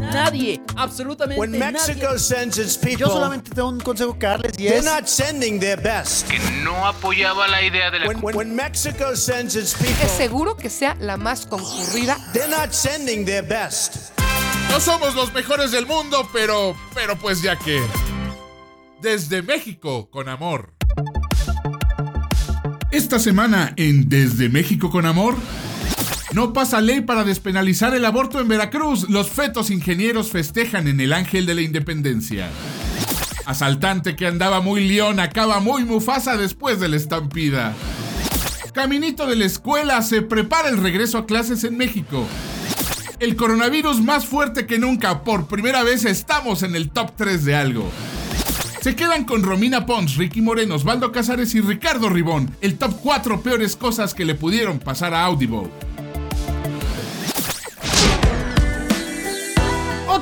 Nadie, absolutamente When Mexico nadie. sends its people, Yo solamente tengo un consejo que darles y they're es not sending their best. que no apoyaba la idea de la When, when, when Mexico sends its people, Es seguro que sea la más concurrida. they're not sending their best. No somos los mejores del mundo, pero, pero pues ya que. Desde México con amor. Esta semana en Desde México con amor. No pasa ley para despenalizar el aborto en Veracruz. Los fetos ingenieros festejan en el Ángel de la Independencia. Asaltante que andaba muy león acaba muy mufasa después de la estampida. Caminito de la escuela se prepara el regreso a clases en México. El coronavirus más fuerte que nunca. Por primera vez estamos en el top 3 de algo. Se quedan con Romina Pons, Ricky Moreno, Osvaldo Casares y Ricardo Ribón. El top 4 peores cosas que le pudieron pasar a Audible.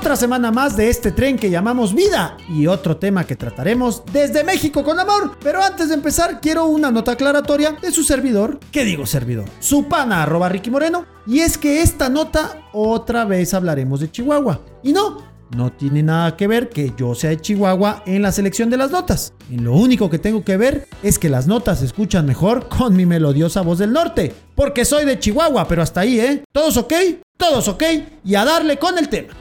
Otra semana más de este tren que llamamos vida y otro tema que trataremos desde México con amor. Pero antes de empezar, quiero una nota aclaratoria de su servidor. ¿Qué digo servidor? Su pana arroba Moreno. Y es que esta nota otra vez hablaremos de Chihuahua. Y no, no tiene nada que ver que yo sea de Chihuahua en la selección de las notas. Y lo único que tengo que ver es que las notas se escuchan mejor con mi melodiosa voz del norte. Porque soy de Chihuahua, pero hasta ahí, ¿eh? ¿Todos ok? Todos ok. Y a darle con el tema.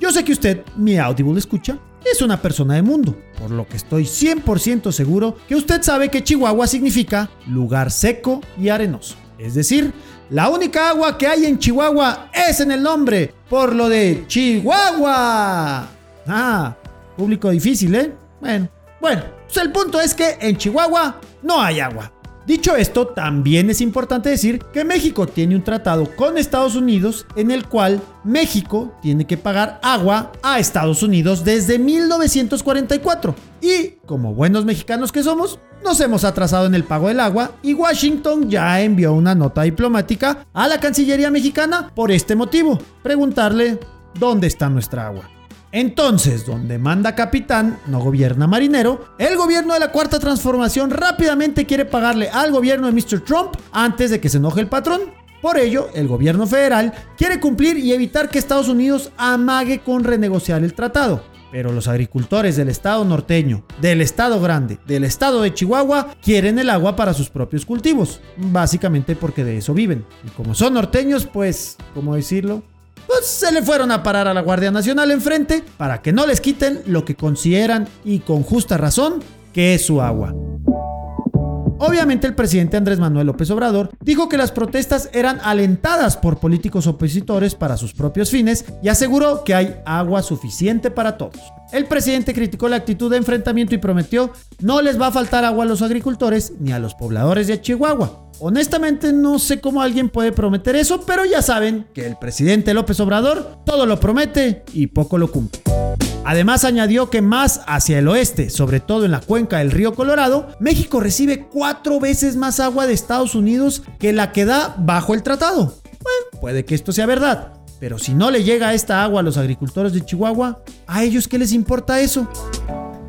Yo sé que usted, mi Audible escucha, es una persona de mundo, por lo que estoy 100% seguro que usted sabe que Chihuahua significa lugar seco y arenoso. Es decir, la única agua que hay en Chihuahua es en el nombre, por lo de Chihuahua. Ah, público difícil, ¿eh? Bueno, bueno, pues el punto es que en Chihuahua no hay agua. Dicho esto, también es importante decir que México tiene un tratado con Estados Unidos en el cual México tiene que pagar agua a Estados Unidos desde 1944. Y como buenos mexicanos que somos, nos hemos atrasado en el pago del agua y Washington ya envió una nota diplomática a la Cancillería mexicana por este motivo, preguntarle dónde está nuestra agua. Entonces, donde manda capitán, no gobierna marinero, el gobierno de la cuarta transformación rápidamente quiere pagarle al gobierno de Mr. Trump antes de que se enoje el patrón. Por ello, el gobierno federal quiere cumplir y evitar que Estados Unidos amague con renegociar el tratado. Pero los agricultores del estado norteño, del estado grande, del estado de Chihuahua, quieren el agua para sus propios cultivos. Básicamente porque de eso viven. Y como son norteños, pues, ¿cómo decirlo? Pues se le fueron a parar a la Guardia Nacional enfrente para que no les quiten lo que consideran y con justa razón que es su agua. Obviamente el presidente Andrés Manuel López Obrador dijo que las protestas eran alentadas por políticos opositores para sus propios fines y aseguró que hay agua suficiente para todos. El presidente criticó la actitud de enfrentamiento y prometió no les va a faltar agua a los agricultores ni a los pobladores de Chihuahua. Honestamente no sé cómo alguien puede prometer eso, pero ya saben que el presidente López Obrador todo lo promete y poco lo cumple. Además añadió que más hacia el oeste, sobre todo en la cuenca del río Colorado, México recibe cuatro veces más agua de Estados Unidos que la que da bajo el tratado. Bueno, puede que esto sea verdad, pero si no le llega esta agua a los agricultores de Chihuahua, ¿a ellos qué les importa eso?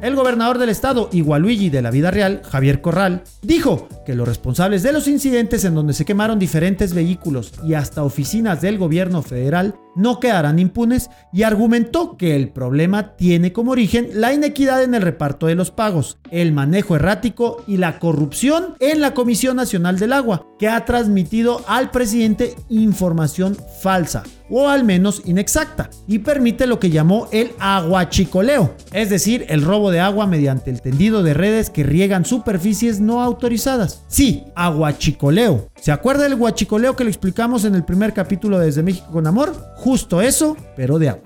El gobernador del estado, Igualuigi de la vida real, Javier Corral, dijo que los responsables de los incidentes en donde se quemaron diferentes vehículos y hasta oficinas del gobierno federal no quedarán impunes y argumentó que el problema tiene como origen la inequidad en el reparto de los pagos, el manejo errático y la corrupción en la Comisión Nacional del Agua, que ha transmitido al presidente información falsa o al menos inexacta, y permite lo que llamó el aguachicoleo, es decir, el robo de agua mediante el tendido de redes que riegan superficies no autorizadas. Sí, aguachicoleo. ¿Se acuerda del guachicoleo que le explicamos en el primer capítulo de Desde México con Amor? Justo eso, pero de agua.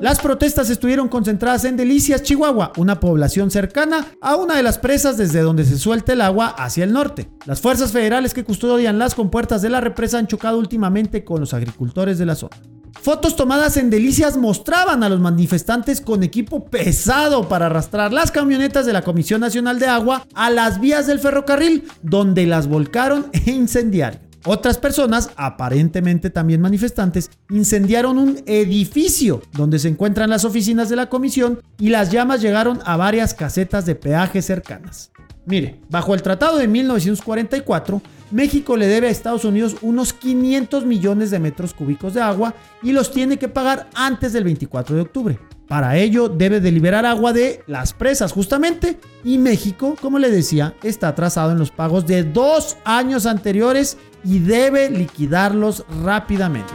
Las protestas estuvieron concentradas en Delicias, Chihuahua, una población cercana a una de las presas desde donde se suelta el agua hacia el norte. Las fuerzas federales que custodian las compuertas de la represa han chocado últimamente con los agricultores de la zona. Fotos tomadas en Delicias mostraban a los manifestantes con equipo pesado para arrastrar las camionetas de la Comisión Nacional de Agua a las vías del ferrocarril, donde las volcaron e incendiaron. Otras personas, aparentemente también manifestantes, incendiaron un edificio donde se encuentran las oficinas de la comisión y las llamas llegaron a varias casetas de peaje cercanas. Mire, bajo el tratado de 1944, México le debe a Estados Unidos unos 500 millones de metros cúbicos de agua y los tiene que pagar antes del 24 de octubre. Para ello debe de liberar agua de las presas justamente y México, como le decía, está atrasado en los pagos de dos años anteriores y debe liquidarlos rápidamente.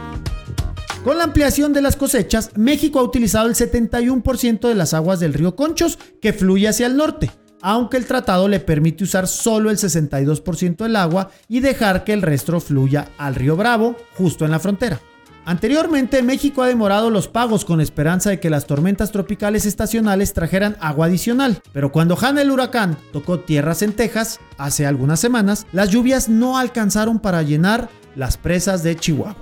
Con la ampliación de las cosechas, México ha utilizado el 71% de las aguas del río Conchos que fluye hacia el norte aunque el tratado le permite usar solo el 62% del agua y dejar que el resto fluya al río Bravo, justo en la frontera. Anteriormente, México ha demorado los pagos con esperanza de que las tormentas tropicales estacionales trajeran agua adicional, pero cuando Hanna el huracán tocó tierras en Texas hace algunas semanas, las lluvias no alcanzaron para llenar las presas de Chihuahua.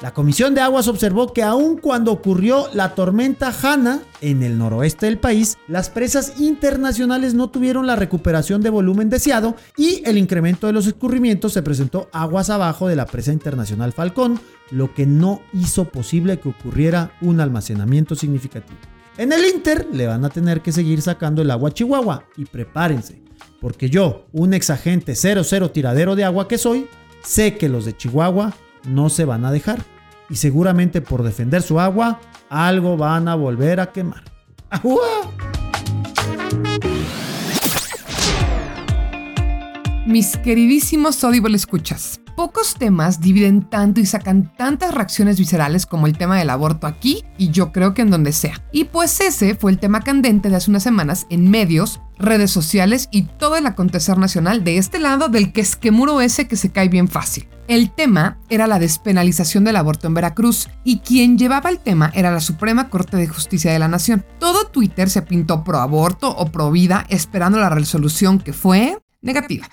La Comisión de Aguas observó que aun cuando ocurrió la tormenta Hanna en el noroeste del país, las presas internacionales no tuvieron la recuperación de volumen deseado y el incremento de los escurrimientos se presentó aguas abajo de la presa internacional Falcón, lo que no hizo posible que ocurriera un almacenamiento significativo. En el Inter le van a tener que seguir sacando el agua a Chihuahua y prepárense, porque yo, un exagente 00 tiradero de agua que soy, sé que los de Chihuahua no se van a dejar y seguramente por defender su agua, algo van a volver a quemar. Mis queridísimos Audible escuchas. Pocos temas dividen tanto y sacan tantas reacciones viscerales como el tema del aborto aquí y yo creo que en donde sea. Y pues ese fue el tema candente de hace unas semanas en medios, redes sociales y todo el acontecer nacional de este lado del que es que muro ese que se cae bien fácil. El tema era la despenalización del aborto en Veracruz y quien llevaba el tema era la Suprema Corte de Justicia de la Nación. Todo Twitter se pintó pro aborto o pro vida esperando la resolución que fue negativa.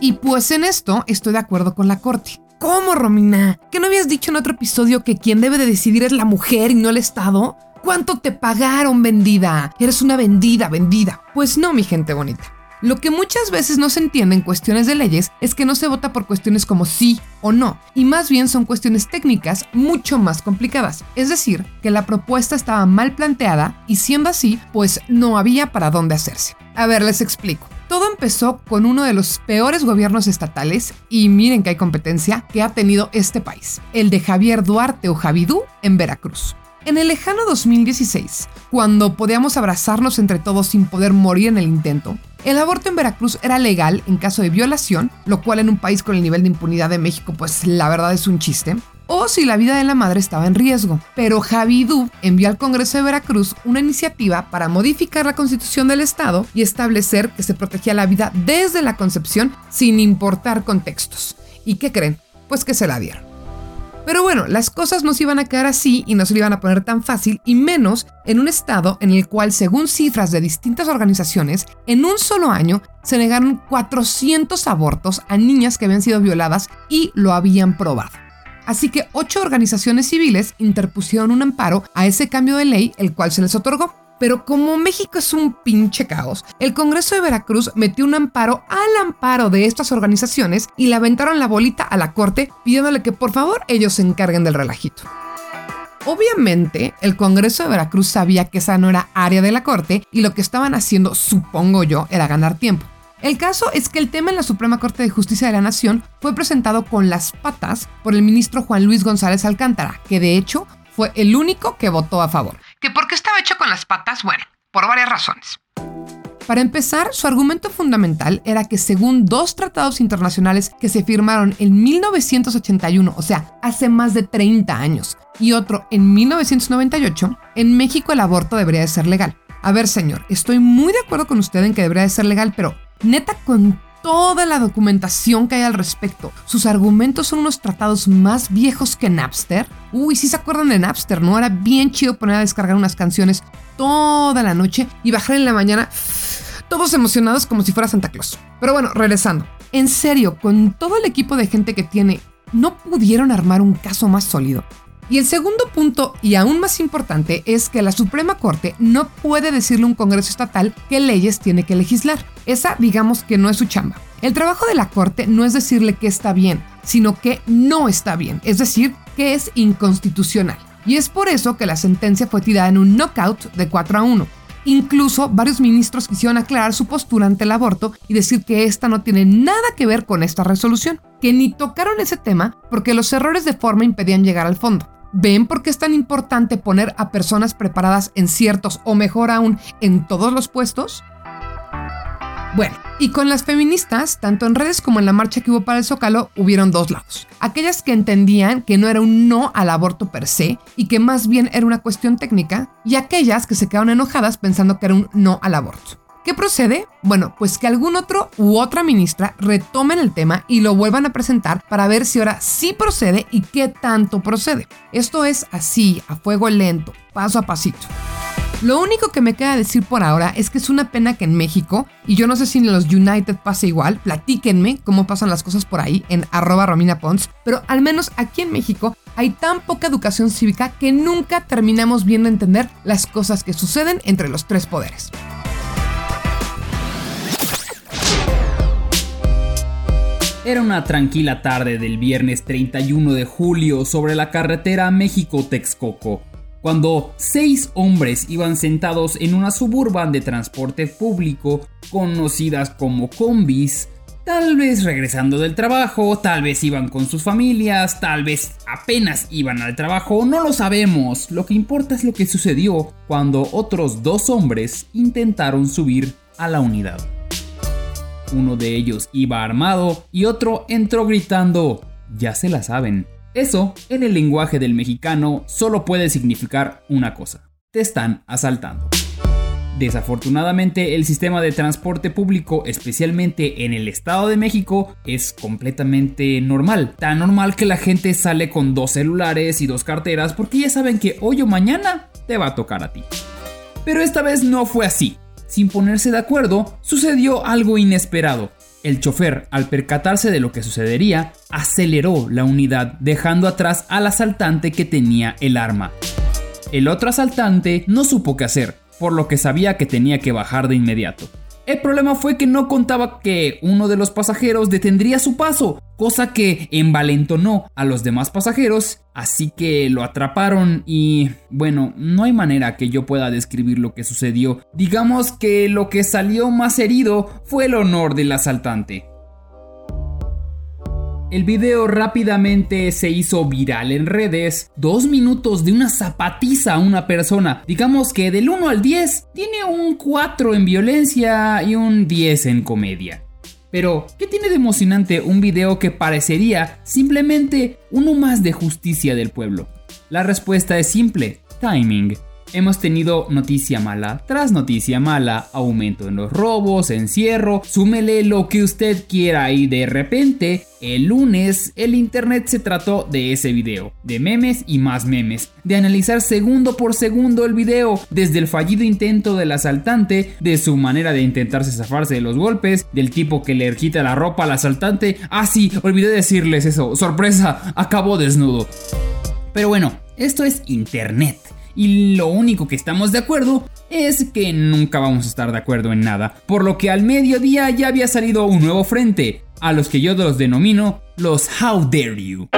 Y pues en esto estoy de acuerdo con la Corte. ¿Cómo, Romina? ¿Que no habías dicho en otro episodio que quien debe de decidir es la mujer y no el Estado? ¿Cuánto te pagaron, vendida? Eres una vendida, vendida. Pues no, mi gente bonita. Lo que muchas veces no se entiende en cuestiones de leyes es que no se vota por cuestiones como sí o no, y más bien son cuestiones técnicas mucho más complicadas. Es decir, que la propuesta estaba mal planteada y siendo así, pues no había para dónde hacerse. A ver, les explico. Todo empezó con uno de los peores gobiernos estatales, y miren que hay competencia, que ha tenido este país, el de Javier Duarte o Javidú en Veracruz. En el lejano 2016, cuando podíamos abrazarnos entre todos sin poder morir en el intento, el aborto en Veracruz era legal en caso de violación, lo cual en un país con el nivel de impunidad de México pues la verdad es un chiste, o si la vida de la madre estaba en riesgo. Pero Javidú envió al Congreso de Veracruz una iniciativa para modificar la constitución del Estado y establecer que se protegía la vida desde la concepción sin importar contextos. ¿Y qué creen? Pues que se la dieron. Pero bueno, las cosas no se iban a quedar así y no se le iban a poner tan fácil, y menos en un estado en el cual, según cifras de distintas organizaciones, en un solo año se negaron 400 abortos a niñas que habían sido violadas y lo habían probado. Así que ocho organizaciones civiles interpusieron un amparo a ese cambio de ley, el cual se les otorgó. Pero como México es un pinche caos, el Congreso de Veracruz metió un amparo al amparo de estas organizaciones y le aventaron la bolita a la corte pidiéndole que por favor ellos se encarguen del relajito. Obviamente, el Congreso de Veracruz sabía que esa no era área de la corte y lo que estaban haciendo, supongo yo, era ganar tiempo. El caso es que el tema en la Suprema Corte de Justicia de la Nación fue presentado con las patas por el ministro Juan Luis González Alcántara, que de hecho fue el único que votó a favor. ¿Que por qué estaba hecho con las patas? Bueno, por varias razones. Para empezar, su argumento fundamental era que según dos tratados internacionales que se firmaron en 1981, o sea, hace más de 30 años, y otro en 1998, en México el aborto debería de ser legal. A ver, señor, estoy muy de acuerdo con usted en que debería de ser legal, pero neta con toda la documentación que hay al respecto. Sus argumentos son unos tratados más viejos que Napster. Uy, si se acuerdan de Napster, ¿no? Era bien chido poner a descargar unas canciones toda la noche y bajar en la mañana todos emocionados como si fuera Santa Claus. Pero bueno, regresando. En serio, con todo el equipo de gente que tiene, ¿no pudieron armar un caso más sólido? Y el segundo punto, y aún más importante, es que la Suprema Corte no puede decirle a un Congreso estatal qué leyes tiene que legislar. Esa, digamos que no es su chamba. El trabajo de la Corte no es decirle que está bien, sino que no está bien, es decir, que es inconstitucional. Y es por eso que la sentencia fue tirada en un knockout de 4 a 1. Incluso varios ministros quisieron aclarar su postura ante el aborto y decir que esta no tiene nada que ver con esta resolución, que ni tocaron ese tema porque los errores de forma impedían llegar al fondo. ¿Ven por qué es tan importante poner a personas preparadas en ciertos o mejor aún en todos los puestos? Bueno, y con las feministas, tanto en redes como en la marcha que hubo para el Zócalo, hubieron dos lados. Aquellas que entendían que no era un no al aborto per se y que más bien era una cuestión técnica, y aquellas que se quedaron enojadas pensando que era un no al aborto. ¿Qué procede? Bueno, pues que algún otro u otra ministra retomen el tema y lo vuelvan a presentar para ver si ahora sí procede y qué tanto procede. Esto es así, a fuego lento, paso a pasito. Lo único que me queda decir por ahora es que es una pena que en México, y yo no sé si en los United pasa igual, platíquenme cómo pasan las cosas por ahí en arroba Romina Pons, pero al menos aquí en México hay tan poca educación cívica que nunca terminamos viendo entender las cosas que suceden entre los tres poderes. Era una tranquila tarde del viernes 31 de julio sobre la carretera México-Texcoco cuando seis hombres iban sentados en una suburban de transporte público conocidas como combis, tal vez regresando del trabajo, tal vez iban con sus familias, tal vez apenas iban al trabajo, no lo sabemos. Lo que importa es lo que sucedió cuando otros dos hombres intentaron subir a la unidad. Uno de ellos iba armado y otro entró gritando, ya se la saben, eso, en el lenguaje del mexicano, solo puede significar una cosa. Te están asaltando. Desafortunadamente, el sistema de transporte público, especialmente en el Estado de México, es completamente normal. Tan normal que la gente sale con dos celulares y dos carteras porque ya saben que hoy o mañana te va a tocar a ti. Pero esta vez no fue así. Sin ponerse de acuerdo, sucedió algo inesperado. El chofer, al percatarse de lo que sucedería, aceleró la unidad dejando atrás al asaltante que tenía el arma. El otro asaltante no supo qué hacer, por lo que sabía que tenía que bajar de inmediato. El problema fue que no contaba que uno de los pasajeros detendría su paso, cosa que envalentonó a los demás pasajeros, así que lo atraparon y bueno, no hay manera que yo pueda describir lo que sucedió. Digamos que lo que salió más herido fue el honor del asaltante. El video rápidamente se hizo viral en redes. Dos minutos de una zapatiza a una persona. Digamos que del 1 al 10 tiene un 4 en violencia y un 10 en comedia. Pero, ¿qué tiene de emocionante un video que parecería simplemente uno más de justicia del pueblo? La respuesta es simple, timing. Hemos tenido noticia mala tras noticia mala, aumento en los robos, encierro, súmele lo que usted quiera y de repente, el lunes, el internet se trató de ese video, de memes y más memes, de analizar segundo por segundo el video, desde el fallido intento del asaltante, de su manera de intentarse zafarse de los golpes, del tipo que le quita la ropa al asaltante, ah sí, olvidé decirles eso, sorpresa, acabó desnudo. Pero bueno, esto es internet y lo único que estamos de acuerdo es que nunca vamos a estar de acuerdo en nada, por lo que al mediodía ya había salido un nuevo frente, a los que yo los denomino los How Dare You.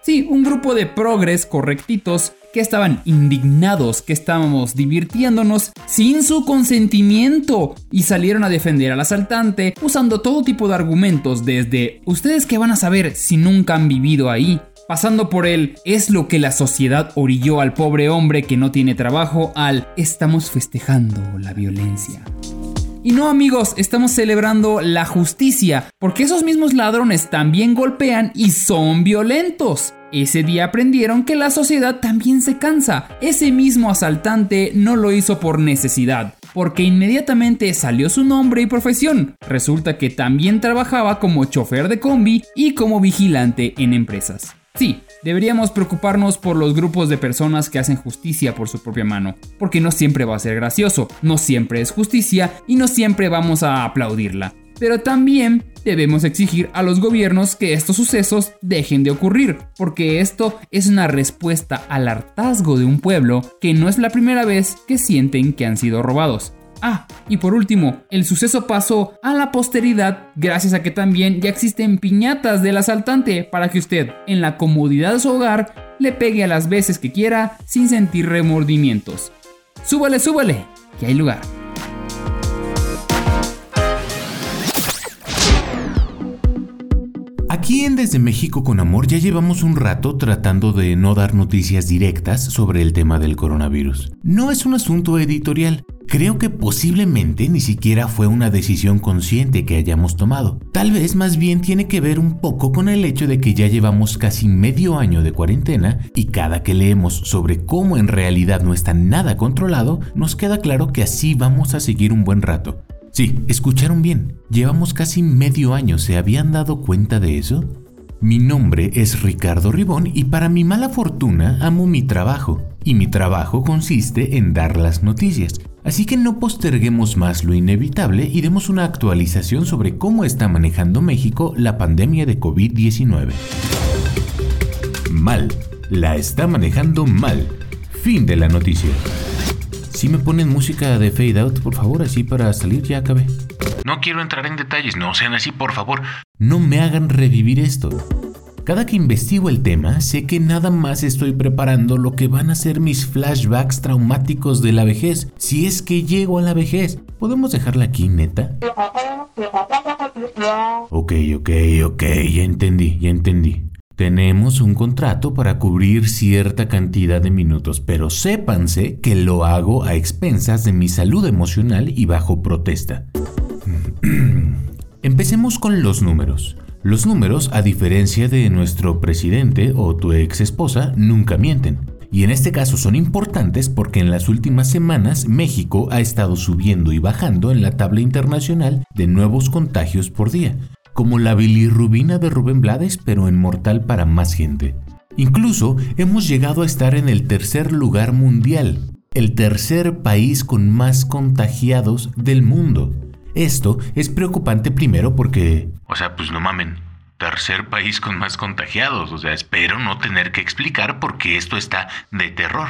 Sí, un grupo de progres correctitos que estaban indignados que estábamos divirtiéndonos sin su consentimiento y salieron a defender al asaltante usando todo tipo de argumentos desde ustedes que van a saber si nunca han vivido ahí pasando por el es lo que la sociedad orilló al pobre hombre que no tiene trabajo al estamos festejando la violencia. Y no amigos, estamos celebrando la justicia, porque esos mismos ladrones también golpean y son violentos. Ese día aprendieron que la sociedad también se cansa. Ese mismo asaltante no lo hizo por necesidad, porque inmediatamente salió su nombre y profesión. Resulta que también trabajaba como chofer de combi y como vigilante en empresas. Sí, deberíamos preocuparnos por los grupos de personas que hacen justicia por su propia mano, porque no siempre va a ser gracioso, no siempre es justicia y no siempre vamos a aplaudirla. Pero también debemos exigir a los gobiernos que estos sucesos dejen de ocurrir, porque esto es una respuesta al hartazgo de un pueblo que no es la primera vez que sienten que han sido robados. Ah, y por último, el suceso pasó a la posteridad gracias a que también ya existen piñatas del asaltante para que usted, en la comodidad de su hogar, le pegue a las veces que quiera sin sentir remordimientos. Súbale, súbale, que hay lugar. Aquí en Desde México con Amor ya llevamos un rato tratando de no dar noticias directas sobre el tema del coronavirus. No es un asunto editorial. Creo que posiblemente ni siquiera fue una decisión consciente que hayamos tomado. Tal vez más bien tiene que ver un poco con el hecho de que ya llevamos casi medio año de cuarentena y cada que leemos sobre cómo en realidad no está nada controlado, nos queda claro que así vamos a seguir un buen rato. Sí, escucharon bien. Llevamos casi medio año. ¿Se habían dado cuenta de eso? Mi nombre es Ricardo Ribón y para mi mala fortuna amo mi trabajo. Y mi trabajo consiste en dar las noticias. Así que no posterguemos más lo inevitable y demos una actualización sobre cómo está manejando México la pandemia de COVID-19. Mal. La está manejando mal. Fin de la noticia. Si me ponen música de fade out, por favor, así para salir ya acabé. No quiero entrar en detalles, no sean así, por favor. No me hagan revivir esto. Cada que investigo el tema, sé que nada más estoy preparando lo que van a ser mis flashbacks traumáticos de la vejez, si es que llego a la vejez. ¿Podemos dejarla aquí, neta? Ok, ok, ok, ya entendí, ya entendí. Tenemos un contrato para cubrir cierta cantidad de minutos, pero sépanse que lo hago a expensas de mi salud emocional y bajo protesta. Empecemos con los números. Los números, a diferencia de nuestro presidente o tu ex esposa, nunca mienten. Y en este caso son importantes porque en las últimas semanas México ha estado subiendo y bajando en la tabla internacional de nuevos contagios por día, como la bilirrubina de Rubén Blades, pero en mortal para más gente. Incluso hemos llegado a estar en el tercer lugar mundial, el tercer país con más contagiados del mundo. Esto es preocupante primero porque... O sea, pues no mamen. Tercer país con más contagiados. O sea, espero no tener que explicar por qué esto está de terror.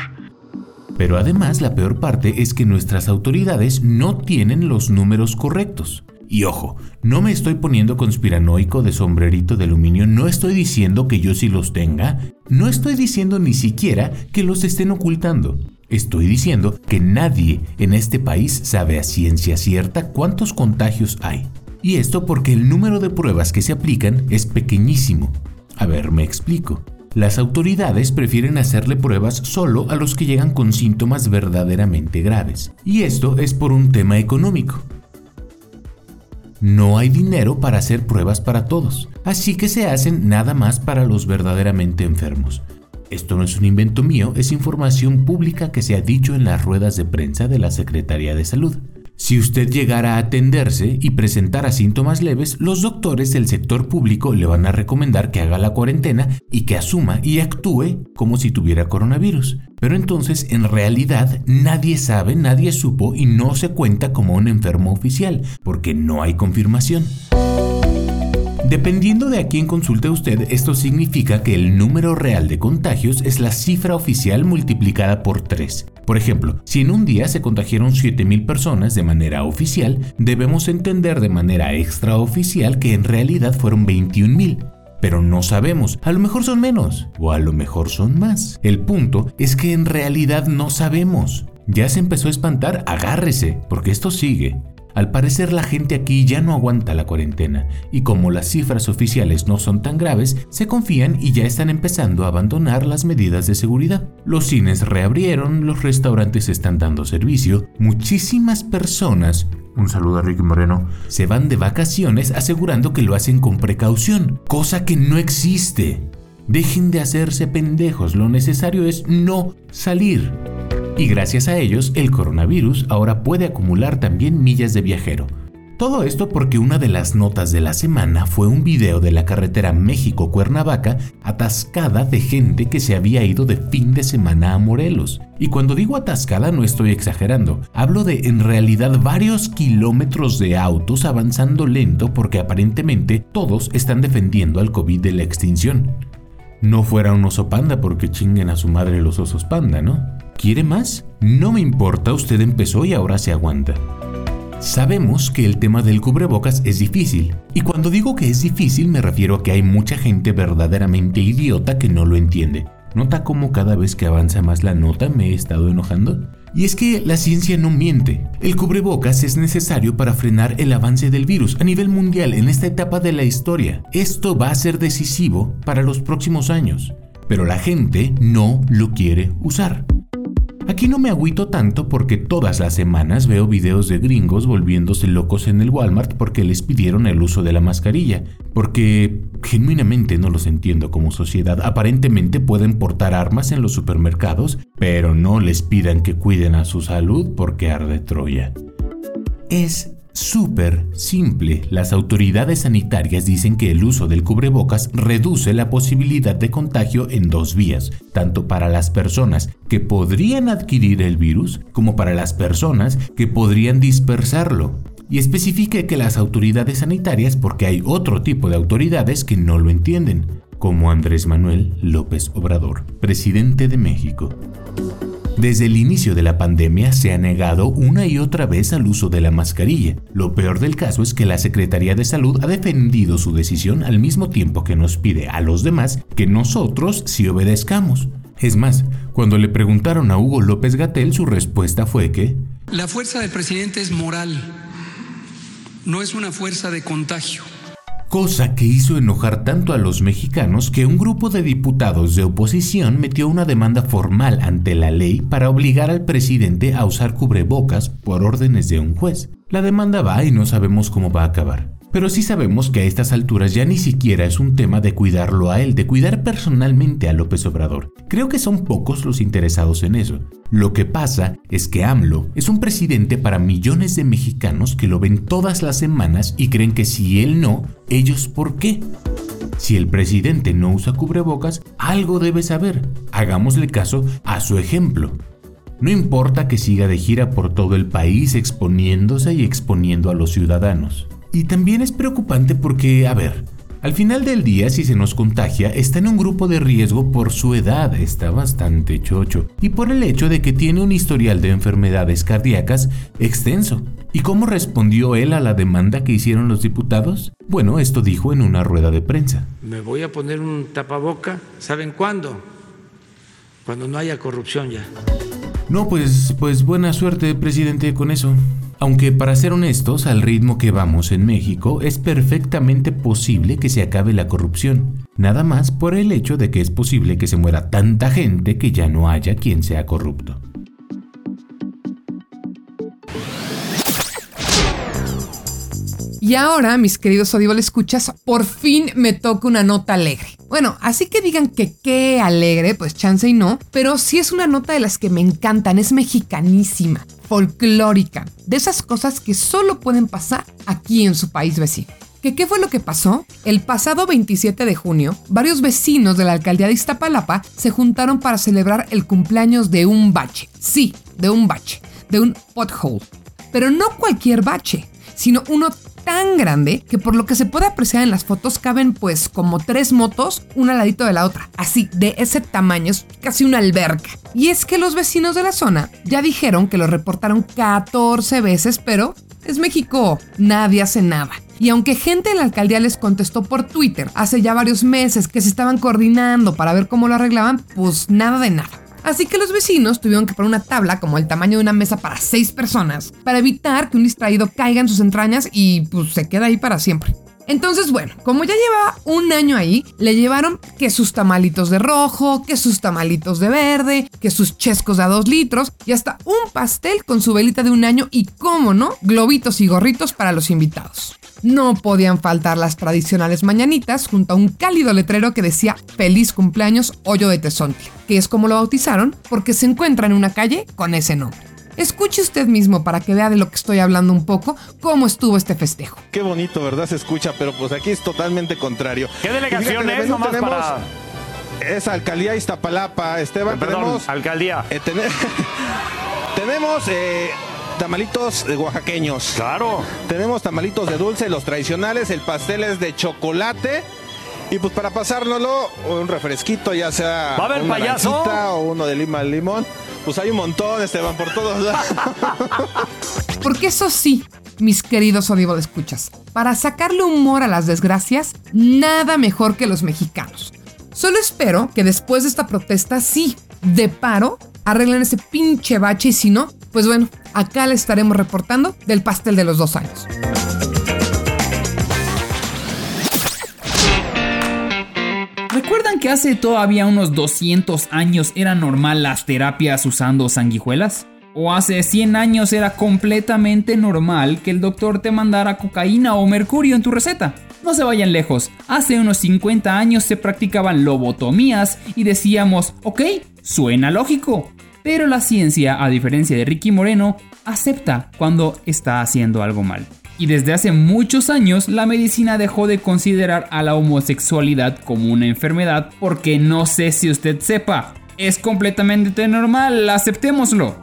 Pero además la peor parte es que nuestras autoridades no tienen los números correctos. Y ojo, no me estoy poniendo conspiranoico de sombrerito de aluminio, no estoy diciendo que yo sí los tenga, no estoy diciendo ni siquiera que los estén ocultando. Estoy diciendo que nadie en este país sabe a ciencia cierta cuántos contagios hay. Y esto porque el número de pruebas que se aplican es pequeñísimo. A ver, me explico. Las autoridades prefieren hacerle pruebas solo a los que llegan con síntomas verdaderamente graves. Y esto es por un tema económico. No hay dinero para hacer pruebas para todos, así que se hacen nada más para los verdaderamente enfermos. Esto no es un invento mío, es información pública que se ha dicho en las ruedas de prensa de la Secretaría de Salud. Si usted llegara a atenderse y presentara síntomas leves, los doctores del sector público le van a recomendar que haga la cuarentena y que asuma y actúe como si tuviera coronavirus. Pero entonces, en realidad, nadie sabe, nadie supo y no se cuenta como un enfermo oficial, porque no hay confirmación. Dependiendo de a quién consulte usted, esto significa que el número real de contagios es la cifra oficial multiplicada por 3. Por ejemplo, si en un día se contagiaron 7.000 personas de manera oficial, debemos entender de manera extraoficial que en realidad fueron 21.000. Pero no sabemos, a lo mejor son menos o a lo mejor son más. El punto es que en realidad no sabemos. Ya se empezó a espantar, agárrese, porque esto sigue. Al parecer la gente aquí ya no aguanta la cuarentena y como las cifras oficiales no son tan graves, se confían y ya están empezando a abandonar las medidas de seguridad. Los cines reabrieron, los restaurantes están dando servicio, muchísimas personas un saludo a Ricky Moreno, se van de vacaciones asegurando que lo hacen con precaución, cosa que no existe. Dejen de hacerse pendejos, lo necesario es no salir. Y gracias a ellos, el coronavirus ahora puede acumular también millas de viajero. Todo esto porque una de las notas de la semana fue un video de la carretera México-Cuernavaca atascada de gente que se había ido de fin de semana a Morelos. Y cuando digo atascada no estoy exagerando, hablo de en realidad varios kilómetros de autos avanzando lento porque aparentemente todos están defendiendo al COVID de la extinción. No fuera un oso panda porque chinguen a su madre los osos panda, ¿no? ¿Quiere más? No me importa, usted empezó y ahora se aguanta. Sabemos que el tema del cubrebocas es difícil, y cuando digo que es difícil me refiero a que hay mucha gente verdaderamente idiota que no lo entiende. ¿Nota cómo cada vez que avanza más la nota me he estado enojando? Y es que la ciencia no miente. El cubrebocas es necesario para frenar el avance del virus a nivel mundial en esta etapa de la historia. Esto va a ser decisivo para los próximos años. Pero la gente no lo quiere usar. Aquí no me agüito tanto porque todas las semanas veo videos de gringos volviéndose locos en el Walmart porque les pidieron el uso de la mascarilla, porque genuinamente no los entiendo como sociedad. Aparentemente pueden portar armas en los supermercados, pero no les pidan que cuiden a su salud porque arde Troya. Es súper simple. Las autoridades sanitarias dicen que el uso del cubrebocas reduce la posibilidad de contagio en dos vías, tanto para las personas que podrían adquirir el virus como para las personas que podrían dispersarlo. Y especifique que las autoridades sanitarias, porque hay otro tipo de autoridades que no lo entienden, como Andrés Manuel López Obrador, presidente de México. Desde el inicio de la pandemia se ha negado una y otra vez al uso de la mascarilla. Lo peor del caso es que la Secretaría de Salud ha defendido su decisión al mismo tiempo que nos pide a los demás que nosotros sí obedezcamos. Es más, cuando le preguntaron a Hugo López Gatel, su respuesta fue que... La fuerza del presidente es moral, no es una fuerza de contagio cosa que hizo enojar tanto a los mexicanos que un grupo de diputados de oposición metió una demanda formal ante la ley para obligar al presidente a usar cubrebocas por órdenes de un juez. La demanda va y no sabemos cómo va a acabar. Pero sí sabemos que a estas alturas ya ni siquiera es un tema de cuidarlo a él, de cuidar personalmente a López Obrador. Creo que son pocos los interesados en eso. Lo que pasa es que AMLO es un presidente para millones de mexicanos que lo ven todas las semanas y creen que si él no, ellos por qué. Si el presidente no usa cubrebocas, algo debe saber. Hagámosle caso a su ejemplo. No importa que siga de gira por todo el país exponiéndose y exponiendo a los ciudadanos. Y también es preocupante porque, a ver, al final del día, si se nos contagia, está en un grupo de riesgo por su edad, está bastante chocho, y por el hecho de que tiene un historial de enfermedades cardíacas extenso. ¿Y cómo respondió él a la demanda que hicieron los diputados? Bueno, esto dijo en una rueda de prensa. Me voy a poner un tapaboca, ¿saben cuándo? Cuando no haya corrupción ya. No, pues, pues buena suerte, presidente, con eso. Aunque para ser honestos, al ritmo que vamos en México, es perfectamente posible que se acabe la corrupción. Nada más por el hecho de que es posible que se muera tanta gente que ya no haya quien sea corrupto. Y ahora, mis queridos Audible escuchas, por fin me toca una nota alegre. Bueno, así que digan que qué alegre, pues chance y no, pero sí es una nota de las que me encantan, es mexicanísima folclórica, de esas cosas que solo pueden pasar aquí en su país vecino. ¿Que ¿Qué fue lo que pasó? El pasado 27 de junio, varios vecinos de la alcaldía de Iztapalapa se juntaron para celebrar el cumpleaños de un bache. Sí, de un bache, de un pothole. Pero no cualquier bache, sino uno tan grande que por lo que se puede apreciar en las fotos caben pues como tres motos, una al ladito de la otra. Así, de ese tamaño, es casi una alberca. Y es que los vecinos de la zona ya dijeron que lo reportaron 14 veces, pero es México, nadie hace nada. Y aunque gente de la alcaldía les contestó por Twitter hace ya varios meses que se estaban coordinando para ver cómo lo arreglaban, pues nada de nada. Así que los vecinos tuvieron que poner una tabla como el tamaño de una mesa para seis personas para evitar que un distraído caiga en sus entrañas y pues se quede ahí para siempre. Entonces, bueno, como ya llevaba un año ahí, le llevaron que sus tamalitos de rojo, que sus tamalitos de verde, que sus chescos de a dos litros y hasta un pastel con su velita de un año y, cómo no, globitos y gorritos para los invitados. No podían faltar las tradicionales mañanitas junto a un cálido letrero que decía Feliz cumpleaños Hoyo de Tezontle, que es como lo bautizaron porque se encuentra en una calle con ese nombre. Escuche usted mismo para que vea de lo que estoy hablando un poco, cómo estuvo este festejo. Qué bonito, ¿verdad? Se escucha, pero pues aquí es totalmente contrario. ¿Qué delegación es nomás para...? Es Alcaldía Iztapalapa, Esteban. Perdón, tenemos, Alcaldía. Eh, tenemos eh, tamalitos oaxaqueños. Claro. Tenemos tamalitos de dulce, los tradicionales. El pastel es de chocolate Y pues para pasárnoslo, un refresquito, ya sea ¿Va a haber payaso? o uno de lima al limón. Pues hay un montón, Esteban, por todos lados. Porque eso sí, mis queridos Audible escuchas, para sacarle humor a las desgracias, nada mejor que los mexicanos. Solo espero que después de esta protesta, sí, de paro, arreglen ese pinche bache y si no, pues bueno, acá le estaremos reportando del pastel de los dos años. ¿Recuerdan que hace todavía unos 200 años era normal las terapias usando sanguijuelas? ¿O hace 100 años era completamente normal que el doctor te mandara cocaína o mercurio en tu receta? No se vayan lejos, hace unos 50 años se practicaban lobotomías y decíamos, ok, suena lógico. Pero la ciencia, a diferencia de Ricky Moreno, acepta cuando está haciendo algo mal. Y desde hace muchos años la medicina dejó de considerar a la homosexualidad como una enfermedad porque no sé si usted sepa, es completamente normal, aceptémoslo.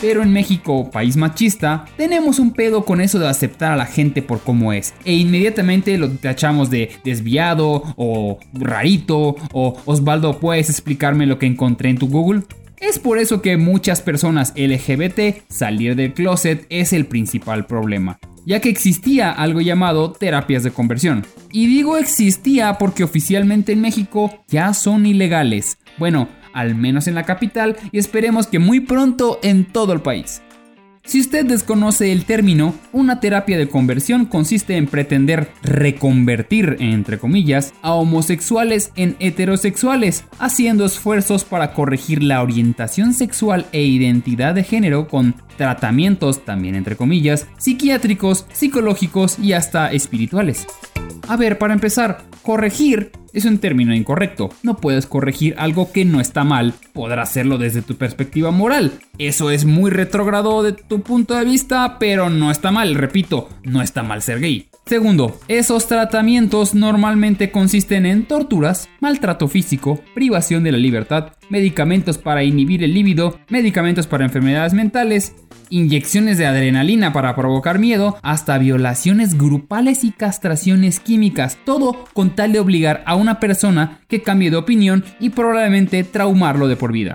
Pero en México, país machista, tenemos un pedo con eso de aceptar a la gente por cómo es. E inmediatamente lo tachamos de desviado o rarito o Osvaldo, ¿puedes explicarme lo que encontré en tu Google? Es por eso que muchas personas LGBT salir del closet es el principal problema, ya que existía algo llamado terapias de conversión. Y digo existía porque oficialmente en México ya son ilegales. Bueno, al menos en la capital y esperemos que muy pronto en todo el país. Si usted desconoce el término, una terapia de conversión consiste en pretender reconvertir, entre comillas, a homosexuales en heterosexuales, haciendo esfuerzos para corregir la orientación sexual e identidad de género con tratamientos, también entre comillas, psiquiátricos, psicológicos y hasta espirituales. A ver, para empezar, corregir es un término incorrecto. No puedes corregir algo que no está mal. Podrás hacerlo desde tu perspectiva moral. Eso es muy retrógrado de tu punto de vista, pero no está mal, repito, no está mal ser gay. Segundo, esos tratamientos normalmente consisten en torturas, maltrato físico, privación de la libertad, medicamentos para inhibir el líbido, medicamentos para enfermedades mentales, inyecciones de adrenalina para provocar miedo, hasta violaciones grupales y castraciones químicas, todo con tal de obligar a una persona que cambie de opinión y probablemente traumarlo de por vida.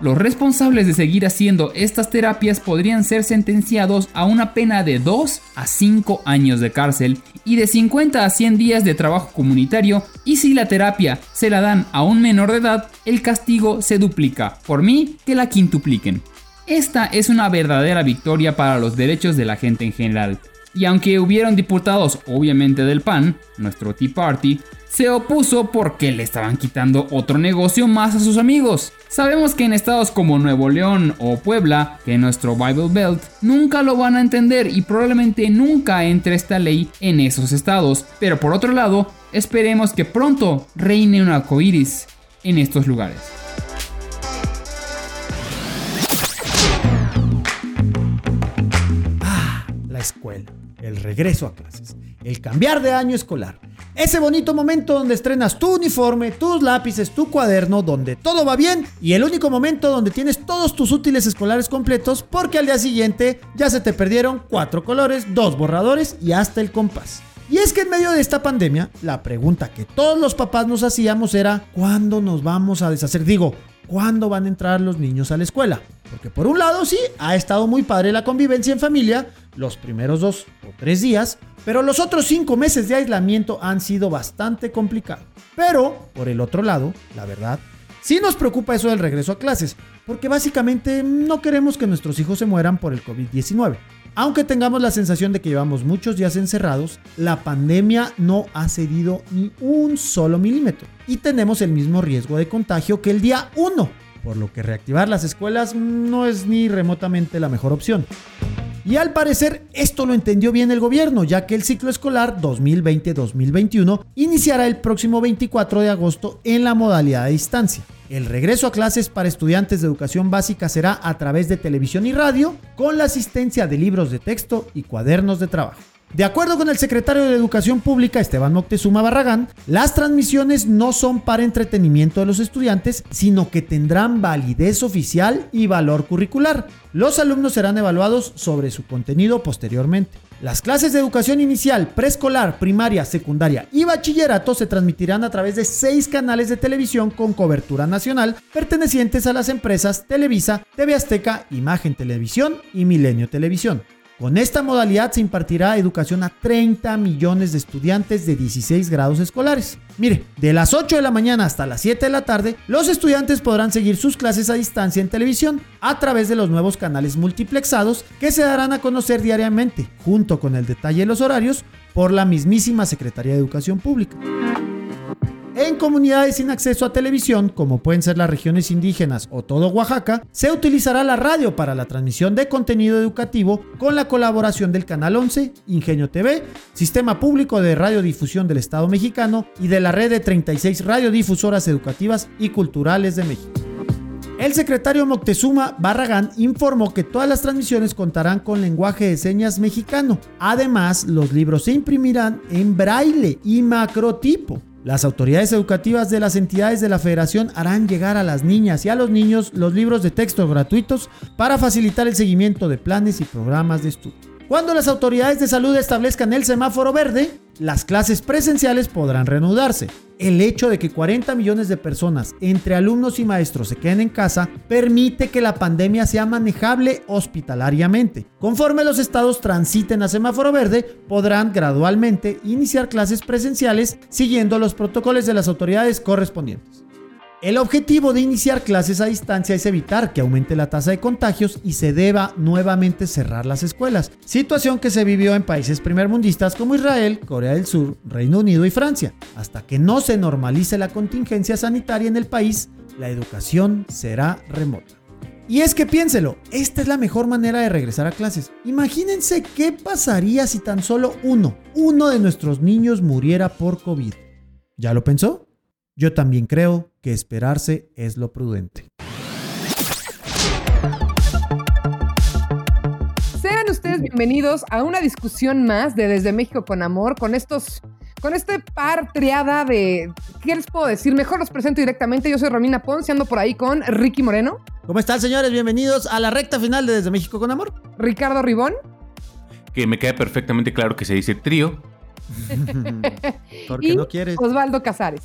Los responsables de seguir haciendo estas terapias podrían ser sentenciados a una pena de 2 a 5 años de cárcel y de 50 a 100 días de trabajo comunitario y si la terapia se la dan a un menor de edad, el castigo se duplica. Por mí, que la quintupliquen. Esta es una verdadera victoria para los derechos de la gente en general. Y aunque hubieron diputados, obviamente del PAN, nuestro Tea Party, se opuso porque le estaban quitando otro negocio más a sus amigos. Sabemos que en estados como Nuevo León o Puebla, que nuestro Bible Belt, nunca lo van a entender y probablemente nunca entre esta ley en esos estados. Pero por otro lado, esperemos que pronto reine un arcoíris en estos lugares. Escuela, el regreso a clases, el cambiar de año escolar. Ese bonito momento donde estrenas tu uniforme, tus lápices, tu cuaderno, donde todo va bien y el único momento donde tienes todos tus útiles escolares completos porque al día siguiente ya se te perdieron cuatro colores, dos borradores y hasta el compás. Y es que en medio de esta pandemia, la pregunta que todos los papás nos hacíamos era, ¿cuándo nos vamos a deshacer? Digo, ¿cuándo van a entrar los niños a la escuela? Porque por un lado sí, ha estado muy padre la convivencia en familia, los primeros dos o tres días, pero los otros cinco meses de aislamiento han sido bastante complicados. Pero, por el otro lado, la verdad, sí nos preocupa eso del regreso a clases, porque básicamente no queremos que nuestros hijos se mueran por el COVID-19. Aunque tengamos la sensación de que llevamos muchos días encerrados, la pandemia no ha cedido ni un solo milímetro y tenemos el mismo riesgo de contagio que el día 1, por lo que reactivar las escuelas no es ni remotamente la mejor opción. Y al parecer esto lo entendió bien el gobierno, ya que el ciclo escolar 2020-2021 iniciará el próximo 24 de agosto en la modalidad de distancia. El regreso a clases para estudiantes de educación básica será a través de televisión y radio, con la asistencia de libros de texto y cuadernos de trabajo. De acuerdo con el secretario de Educación Pública, Esteban Moctezuma Barragán, las transmisiones no son para entretenimiento de los estudiantes, sino que tendrán validez oficial y valor curricular. Los alumnos serán evaluados sobre su contenido posteriormente. Las clases de educación inicial, preescolar, primaria, secundaria y bachillerato se transmitirán a través de seis canales de televisión con cobertura nacional pertenecientes a las empresas Televisa, TV Azteca, Imagen Televisión y Milenio Televisión. Con esta modalidad se impartirá educación a 30 millones de estudiantes de 16 grados escolares. Mire, de las 8 de la mañana hasta las 7 de la tarde, los estudiantes podrán seguir sus clases a distancia en televisión a través de los nuevos canales multiplexados que se darán a conocer diariamente, junto con el detalle de los horarios, por la mismísima Secretaría de Educación Pública. En comunidades sin acceso a televisión, como pueden ser las regiones indígenas o todo Oaxaca, se utilizará la radio para la transmisión de contenido educativo con la colaboración del Canal 11, Ingenio TV, Sistema Público de Radiodifusión del Estado mexicano y de la red de 36 radiodifusoras educativas y culturales de México. El secretario Moctezuma Barragán informó que todas las transmisiones contarán con lenguaje de señas mexicano. Además, los libros se imprimirán en braille y macrotipo. Las autoridades educativas de las entidades de la federación harán llegar a las niñas y a los niños los libros de texto gratuitos para facilitar el seguimiento de planes y programas de estudio. Cuando las autoridades de salud establezcan el semáforo verde, las clases presenciales podrán reanudarse. El hecho de que 40 millones de personas, entre alumnos y maestros, se queden en casa, permite que la pandemia sea manejable hospitalariamente. Conforme los estados transiten a semáforo verde, podrán gradualmente iniciar clases presenciales siguiendo los protocolos de las autoridades correspondientes. El objetivo de iniciar clases a distancia es evitar que aumente la tasa de contagios y se deba nuevamente cerrar las escuelas, situación que se vivió en países primermundistas como Israel, Corea del Sur, Reino Unido y Francia. Hasta que no se normalice la contingencia sanitaria en el país, la educación será remota. Y es que piénselo, esta es la mejor manera de regresar a clases. Imagínense qué pasaría si tan solo uno, uno de nuestros niños muriera por COVID. ¿Ya lo pensó? Yo también creo que esperarse es lo prudente. Sean ustedes bienvenidos a una discusión más de Desde México con Amor, con estos, con este par triada de, ¿qué les puedo decir? Mejor los presento directamente. Yo soy Romina Ponce, ando por ahí con Ricky Moreno. ¿Cómo están, señores? Bienvenidos a la recta final de Desde México con Amor. Ricardo Ribón. Que me queda perfectamente claro que se dice trío. Porque no quieres. Osvaldo Casares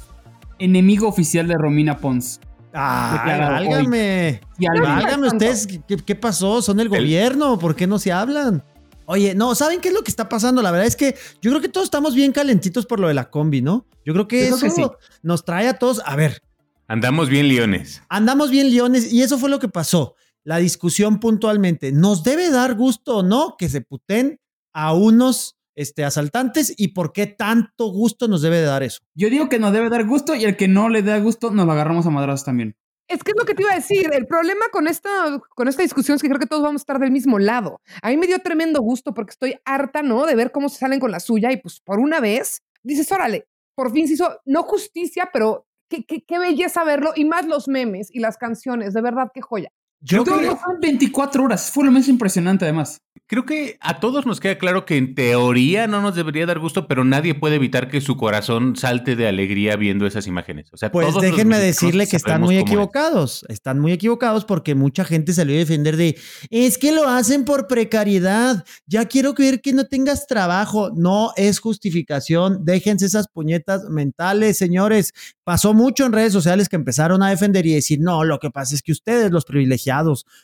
enemigo oficial de Romina Pons. Ah, válgame. Válgame ustedes, ¿qué, pasó? ¿Son el gobierno? ¿Por qué no se hablan? Oye, no, ¿saben qué es lo que está pasando? La verdad es que yo creo que todos estamos bien calentitos por lo de la combi, ¿no? Yo creo que eso nos trae a todos. A ver. Andamos bien leones. Andamos bien leones y eso fue lo que pasó. La discusión puntualmente. ¿Nos debe dar gusto o no que se puten a unos este, asaltantes y por qué tanto gusto nos debe de dar eso. Yo digo que nos debe dar gusto y el que no le da gusto nos lo agarramos a madrazos también. Es que es lo que te iba a decir. El problema con esta, con esta discusión es que creo que todos vamos a estar del mismo lado. A mí me dio tremendo gusto porque estoy harta, ¿no? De ver cómo se salen con la suya y pues por una vez dices, órale, por fin se hizo, no justicia, pero qué, qué, qué belleza verlo y más los memes y las canciones, de verdad, qué joya. Yo, creo que fueron 24 horas. Fue lo más impresionante, además. Creo que a todos nos queda claro que en teoría no nos debería dar gusto, pero nadie puede evitar que su corazón salte de alegría viendo esas imágenes. O sea, pues déjenme decirle que están muy equivocados. Están muy equivocados porque mucha gente salió a defender de es que lo hacen por precariedad. Ya quiero ver que no tengas trabajo. No es justificación. Déjense esas puñetas mentales, señores. Pasó mucho en redes sociales que empezaron a defender y decir, no, lo que pasa es que ustedes, los privilegiados,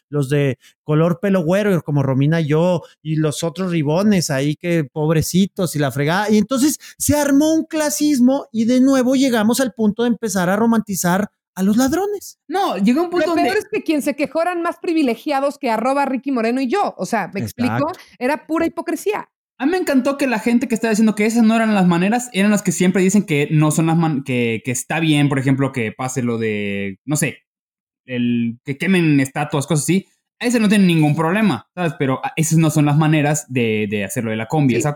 los de color pelo güero, como Romina y yo, y los otros ribones ahí que pobrecitos y la fregada. Y entonces se armó un clasismo y de nuevo llegamos al punto de empezar a romantizar a los ladrones. No, llegó un punto Lo peor es que quien se quejó eran más privilegiados que arroba Ricky Moreno y yo. O sea, me explico, era pura hipocresía. A mí me encantó que la gente que estaba diciendo que esas no eran las maneras, eran las que siempre dicen que no son las man que, que está bien, por ejemplo, que pase lo de, no sé, el que quemen estatuas, cosas así, ese no tiene ningún problema, ¿sabes? Pero esas no son las maneras de, de hacerlo de la combi. esa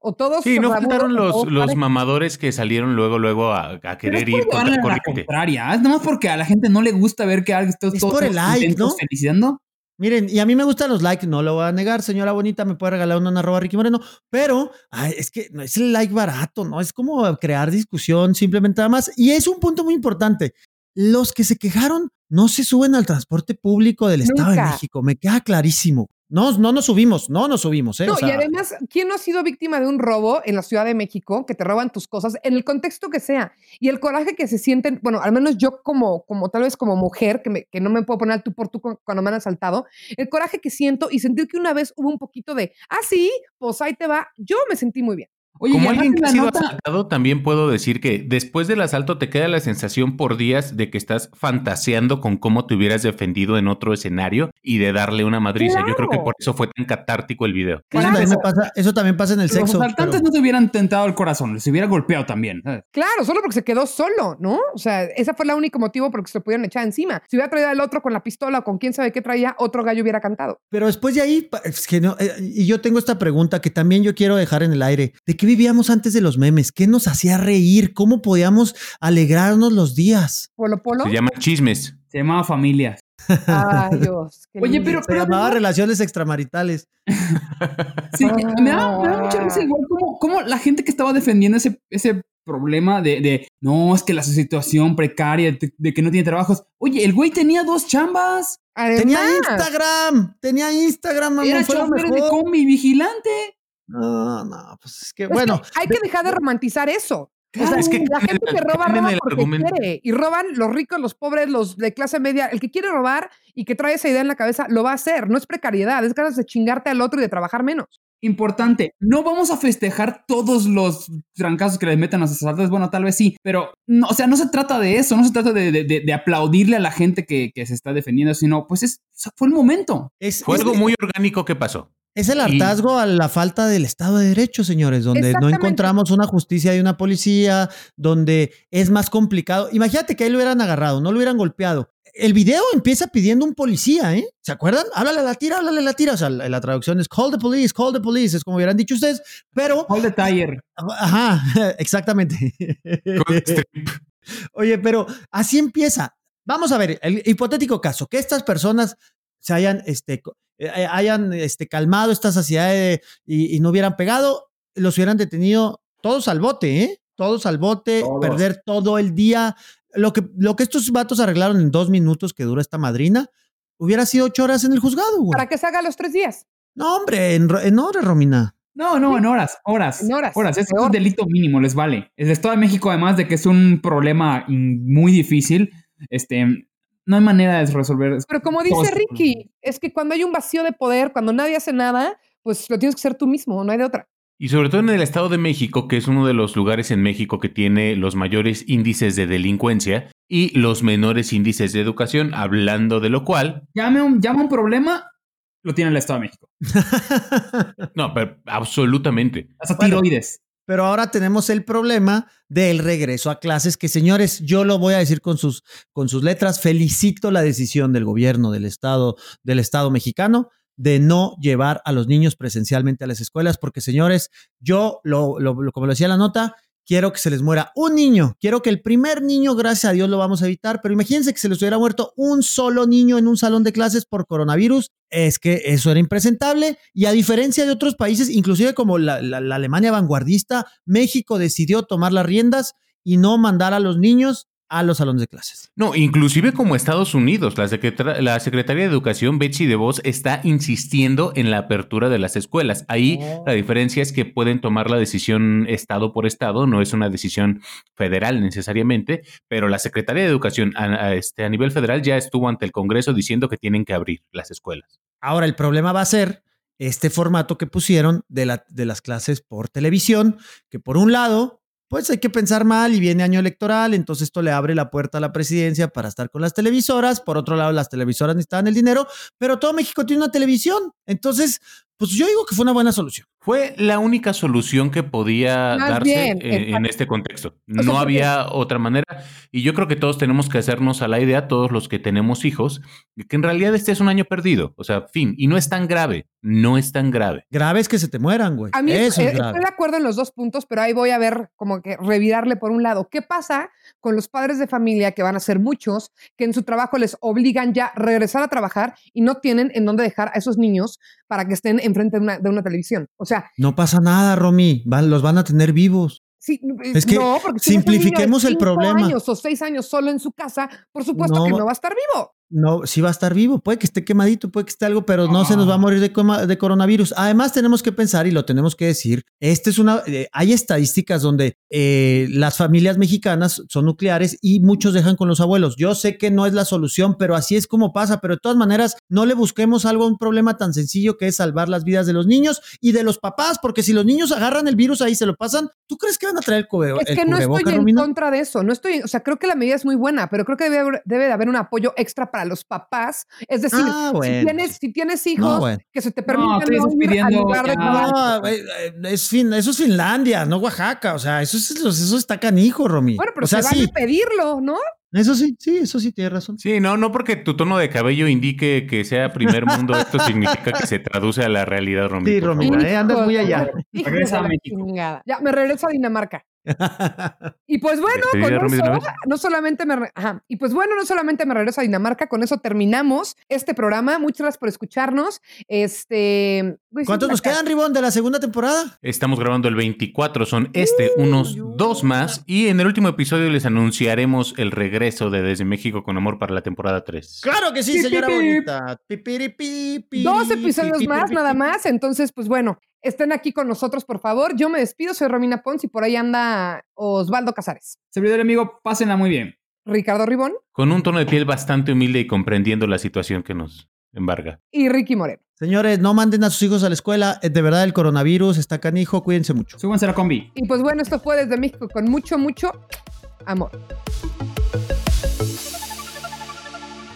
O, todos sí, no faltaron los, los mamadores que salieron luego, luego a, querer ir contra la corriente. contraria, es más porque a la gente no le gusta ver que alguien está es por el like, ¿no? felicitando. Miren, y a mí me gustan los likes, no lo voy a negar, señora bonita, me puede regalar una arroba Ricky Moreno, pero es que no es el like barato, ¿no? Es como crear discusión simplemente nada más. Y es un punto muy importante. Los que se quejaron no se suben al transporte público del Estado de México, me queda clarísimo. No, no nos subimos, no nos subimos, ¿eh? No, O sea, y además, ¿quién no ha sido víctima de un robo en la Ciudad de México que te roban tus cosas en el contexto que sea? Y el coraje que se sienten, bueno, al menos yo como, como tal vez como mujer, que, me- que no me puedo poner al tú por tú cu- cuando me han asaltado, el coraje que siento y sentir que una vez hubo un poquito de, ah, sí, pues ahí te va, yo me sentí muy bien. Oye, Como alguien en que ha sido nota- asaltado, también puedo decir que después del asalto te queda la sensación por días de que estás fantaseando con cómo te hubieras defendido en otro escenario y de darle una madriza. Yo creo que por eso fue tan catartico el video. eso, también me pasa, eso también pasa en el Los sexo. asaltantes pero- no te hubieran tentado el corazón, les hubiera golpeado también. ¿sabes? Claro, solo porque se quedó solo, ¿no? O sea, ese fue el único motivo por el que se lo pudieron echar encima. Si hubiera traído al otro con la pistola o con quién sabe qué traía, otro gallo hubiera cantado. Pero después de ahí, es que no, eh, y yo tengo esta pregunta que también yo quiero dejar en el aire. ¿De qué vivíamos antes de los memes? ¿Qué nos hacía reír? ¿Cómo podíamos alegrarnos los días? Polo Polo. Se llaman chismes. Se llamaba familia. Ay, Dios. qué Oye, pero, Se llamaba relaciones extramaritales. Sí, me, da, me da mucha risa igual como, como la gente que estaba defendiendo ese, ese problema de, de, no, es que la situación precaria, de, de que no tiene trabajos. Oye, el güey tenía dos chambas. Tenía Instagram, tenía Instagram, mamón, Era fue lo de combi vigilante. No, no, pues es que es bueno. que hay que dejar de romantizar eso. O sea, Es que la gente que roba, roba el porque argumento. quiere. Y roban los ricos, los pobres, los de clase media. El que quiere robar y que trae esa idea en la cabeza, lo va a hacer. No es precariedad, es ganas de chingarte al otro y de trabajar menos. Importante, no vamos a festejar todos los trancazos que le metan a los asaltantes. Bueno, tal vez sí, pero no, o sea, no se trata de eso, no se trata de, de- de- de aplaudirle a la gente que, que se está defendiendo, sino pues es, fue el momento. Es, Fue es- algo muy orgánico que pasó. Es el y- hartazgo a la falta del Estado de Derecho, señores, donde no encontramos una justicia y una policía, donde es más complicado. Imagínate que ahí lo hubieran agarrado, no lo hubieran golpeado. El video empieza pidiendo un policía, ¿eh? ¿Se acuerdan? Háblale a la tira, háblale a la tira. O sea, la, la traducción es call the police, call the police, es como hubieran dicho ustedes, pero All the tire. Ajá, exactamente. Oye, pero así empieza. Vamos a ver, el hipotético caso, que estas personas se hayan, este, hayan este, calmado esta saciedad de- y, y no hubieran pegado, los hubieran detenido todos al bote, ¿eh? Todos al bote, Todos. perder todo el día. Lo que, lo que estos vatos arreglaron en dos minutos que dura esta madrina, hubiera sido ocho horas en el juzgado, güey. Para que se haga los tres días. No, hombre, en, ro- en horas, Romina. No, no, en horas, horas. En horas, Horas, es peor. un delito mínimo, les vale. El Estado de México, además de que es un problema muy difícil, este, no hay manera de resolver. Pero como dice Ricky, es que cuando hay un vacío de poder, cuando nadie hace nada, pues lo tienes que hacer tú mismo, no hay de otra. Y sobre todo en el Estado de México, que es uno de los lugares en México que tiene los mayores índices de delincuencia y los menores índices de educación, hablando de lo cual, Llame un, llama un problema, lo tiene el Estado de México. no, pero absolutamente. Hasta Bueno. tiroides. Pero ahora tenemos el problema del regreso a clases, que señores, yo lo voy a decir con sus, con sus letras, felicito la decisión del gobierno del Estado, del Estado mexicano de no llevar a los niños presencialmente a las escuelas, porque señores, yo, lo, lo- lo- como lo decía la nota, quiero que se les muera un niño, quiero que el primer niño, gracias a Dios, lo vamos a evitar, pero imagínense que se les hubiera muerto un solo niño en un salón de clases por coronavirus, es que eso era impresentable. Y a diferencia de otros países, inclusive como la, la- Alemania vanguardista, México decidió tomar las riendas y no mandar a los niños a los salones de clases. No, inclusive como Estados Unidos, la, secretar- la Secretaría de Educación, Betsy DeVos, está insistiendo en la apertura de las escuelas. Ahí la diferencia es que pueden tomar la decisión estado por estado, no es una decisión federal necesariamente, pero la Secretaría de Educación a, a este, a nivel federal ya estuvo ante el Congreso diciendo que tienen que abrir las escuelas. Ahora el problema va a ser este formato que pusieron de, la, de las clases por televisión, que por un lado, pues hay que pensar mal y viene año electoral, entonces esto le abre la puerta a la presidencia para estar con las televisoras, por otro lado las televisoras necesitan el dinero, pero todo México tiene una televisión, entonces pues yo digo que fue una buena solución. Fue la única solución que podía Más darse bien, eh, en este contexto. No había otra manera. Y yo creo que todos tenemos que hacernos a la idea, todos los que tenemos hijos, de que en realidad este es un año perdido. O sea, fin. Y no es tan grave. No es tan grave. Grave es que se te mueran, güey. A mí Eso eh, es grave. estoy de acuerdo en los dos puntos, pero ahí voy a ver como que revirarle por un lado. ¿Qué pasa con los padres de familia, que van a ser muchos, que en su trabajo les obligan ya a regresar a trabajar y no tienen en dónde dejar a esos niños para que estén enfrente de una, de una televisión? O sea, No pasa nada, Romy, van, los van a tener vivos. sí, Es que no, porque si es simplifiquemos el cinco problema. años o seis años solo en su casa, por supuesto No, que no va a estar vivo. No, sí va a estar vivo, puede que esté quemadito, puede que esté algo, pero no se nos va a morir de, coma- de coronavirus. Además, tenemos que pensar y lo tenemos que decir, este es una, eh, hay estadísticas donde eh, las familias mexicanas son nucleares y muchos dejan con los abuelos. Yo sé que no es la solución, pero así es como pasa, pero de todas maneras, no le busquemos algo a un problema tan sencillo que es salvar las vidas de los niños y de los papás, porque si los niños agarran el virus ahí se lo pasan, ¿tú crees que van a traer el, cube- Es el que no estoy en contra de eso. No estoy, o sea, creo que la medida es muy buena, pero creo que debe, debe de haber un apoyo extra para los papás. Es decir, Ah, si, tienes, si tienes hijos, No, bueno. que se te permita no, ir al lugar ya-. No, eh, es fin, eso es Finlandia, no Oaxaca. O sea, eso, es, eso está canijo, Romy. Bueno, pero o sea, se vale sí, pedirlo, ¿no? eso sí, sí, eso sí, tienes razón. Sí, no, no porque tu tono de cabello indique que sea primer mundo, esto significa que se traduce a la realidad, Romy. Sí, favor. eh, andas muy allá. Regresa a México. Ya, me regreso a Dinamarca. Y pues bueno, con eso, no solamente me re- ajá. y pues bueno, no solamente me regreso a Dinamarca, con eso terminamos este programa. Muchas gracias por escucharnos. Este, güey, ¿Cuántos nos quedan, Ribón, de la segunda temporada? Estamos grabando el 24, son este, unos dos más, y en el último episodio les anunciaremos el regreso de Desde México con Amor para la temporada 3. Claro que sí, Pi, señora pi, pi. bonita. Dos episodios pi, pi, más, pi, nada más. Entonces, pues bueno, estén aquí con nosotros, por favor. Yo me despido, soy Romina Pons y por ahí anda Osvaldo Casares. Servidor amigo, pásenla muy bien. Ricardo Ribón Con un tono de piel bastante humilde y comprendiendo la situación que nos embarga. y Ricky Moreno. Señores, no manden a sus hijos a la escuela. Eh, De verdad, el coronavirus está canijo. Cuídense mucho. Súbanse a la combi. Y pues bueno, esto fue desde México con mucho, mucho amor.